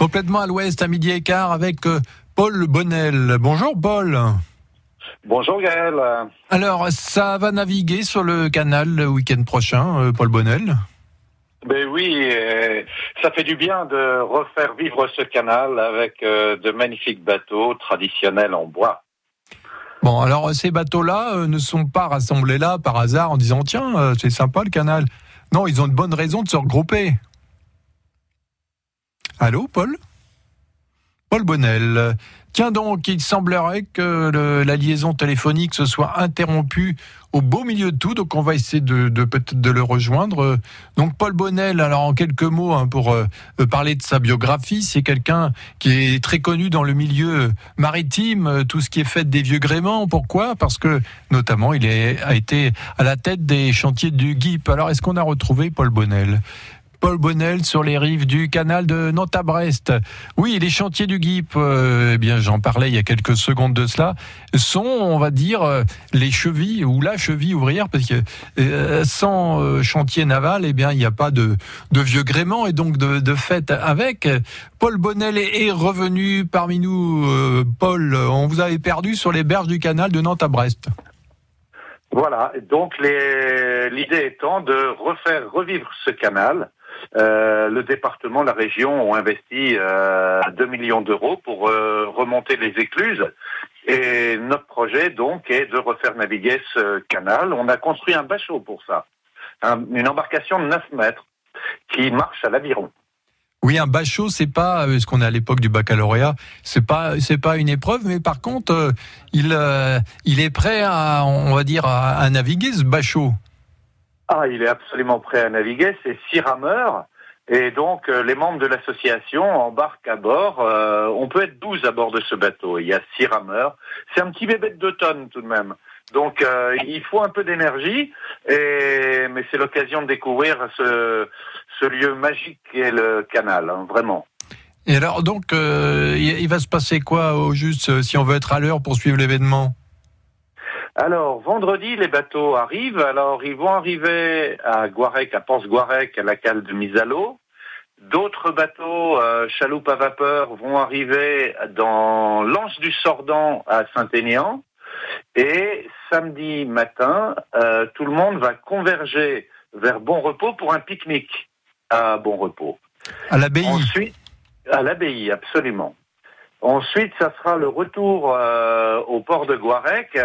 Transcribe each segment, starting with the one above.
Complètement à l'ouest, à midi et quart, avec euh, Paul Bonnel. Bonjour Paul. Bonjour Gaël. Alors, ça va naviguer sur le canal le week-end prochain, euh, Paul Bonnel? Ben oui, euh, ça fait du bien de refaire vivre ce canal avec de magnifiques bateaux traditionnels en bois. Bon, alors ces bateaux-là ne sont pas rassemblés là par hasard en disant tiens, c'est sympa le canal. Non, ils ont une bonne raison de se regrouper. Allô, Paul? Paul Bonnel. Tiens donc, il semblerait que la liaison téléphonique se soit interrompue au beau milieu de tout, donc on va essayer de, de peut-être de le rejoindre. Donc Paul Bonnel, alors en quelques mots hein, pour euh, parler de sa biographie, c'est quelqu'un qui est très connu dans le milieu maritime, euh, tout ce qui est fait des vieux gréments. Pourquoi? Parce que notamment il a été à la tête des chantiers du GIP. Alors est-ce qu'on a retrouvé Paul Bonnel? Paul Bonnel sur les rives du canal de Nantes à Brest. Oui, les chantiers du GIP, euh, eh bien j'en parlais il y a quelques secondes de cela, sont, on va dire, euh, les chevilles ou la cheville ouvrière, parce que euh, sans chantier naval, eh bien il n'y a pas de, vieux gréement et donc de, de avec. Paul Bonnel est, revenu parmi nous. Paul, on vous avait perdu sur les berges du canal de Nantes à Brest. Voilà, donc l'idée étant de refaire revivre ce canal. Euh, le département, la région ont investi euh, 2 millions d'euros pour euh, remonter les écluses. Et notre projet, donc, est de refaire naviguer ce canal. On a construit un bachot pour ça. Un- une embarcation de 9 mètres qui marche à l'aviron. Oui, un bachot, c'est pas euh, ce qu'on a à l'époque du baccalauréat. C'est pas, c'est pas une épreuve, mais par contre, il, il est prêt à, on va dire, à, à naviguer ce bachot. Ah, il est absolument prêt à naviguer. C'est six rameurs. Et donc, euh, les membres de l'association embarquent à bord. Euh, on peut être 12 à bord de ce bateau. Il y a six rameurs. C'est un petit bébé de deux tonnes tout de même. Donc, euh, il faut un peu d'énergie. Et mais c'est l'occasion de découvrir ce, lieu magique qu'est le canal, hein, vraiment. Et alors, donc, il, va se passer quoi au juste si on veut être à l'heure pour suivre l'événement? Alors, vendredi, les bateaux arrivent. Alors, ils vont arriver à Guarec, à Pense-Guarec, à la cale de l'eau. D'autres bateaux, euh, chaloupes à vapeur, vont arriver dans l'Anse du Sordan à Saint-Aignan. Et samedi matin, euh, tout le monde va converger vers Bon Repos pour un pique-nique à Bon Repos. À l'abbaye. Ensuite, à l'abbaye, absolument. Ensuite, ça sera le retour euh, au port de Guarec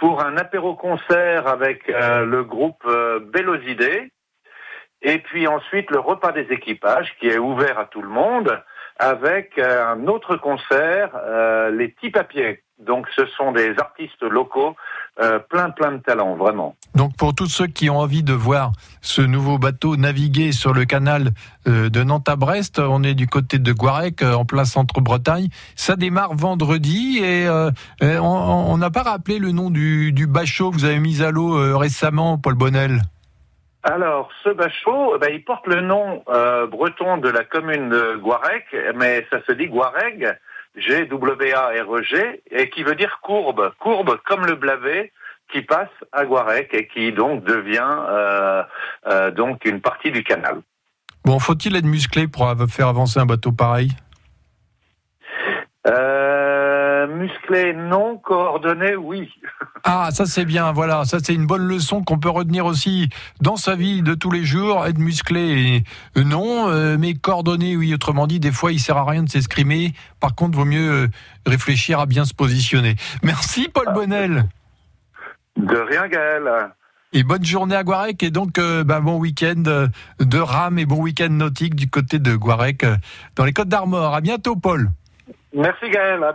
pour un apéro-concert avec euh, le groupe euh. Et puis ensuite, le repas des équipages qui est ouvert à tout le monde avec euh, un autre concert, euh, les petits papiers. Donc, ce sont des artistes locaux, euh, plein, plein de talent, vraiment. Donc, pour tous ceux qui ont envie de voir ce nouveau bateau naviguer sur le canal euh, de Nantes à Brest, on est du côté de Guarec, euh, en plein centre-Bretagne. Ça démarre vendredi et euh, on n'a pas rappelé le nom du, du bachot que vous avez mis à l'eau récemment, Paul Bonnel. Alors, ce bachot, ben, il porte le nom breton de la commune de Guarec, mais ça se dit Guareg, G-W-A-R-E-G, et qui veut dire courbe. Courbe comme le blavet qui passe à Guarec et qui donc devient euh, euh, donc une partie du canal. Bon, faut-il être musclé pour faire avancer un bateau pareil? Euh, musclé, non. Coordonné, oui. Ah, ça c'est bien, voilà, ça c'est une bonne leçon qu'on peut retenir aussi dans sa vie de tous les jours, être musclé, euh, non, euh, mais coordonné, oui, autrement dit, des fois il sert à rien de s'escrimer, par contre, vaut mieux euh, réfléchir à bien se positionner. Merci Paul Bonnel, De rien, Gaël. et bonne journée à Guarec, et donc euh, ben, bon week-end de rame et bon week-end nautique du côté de Guarec, dans les Côtes d'Armor. À bientôt Paul. Merci, Gaël.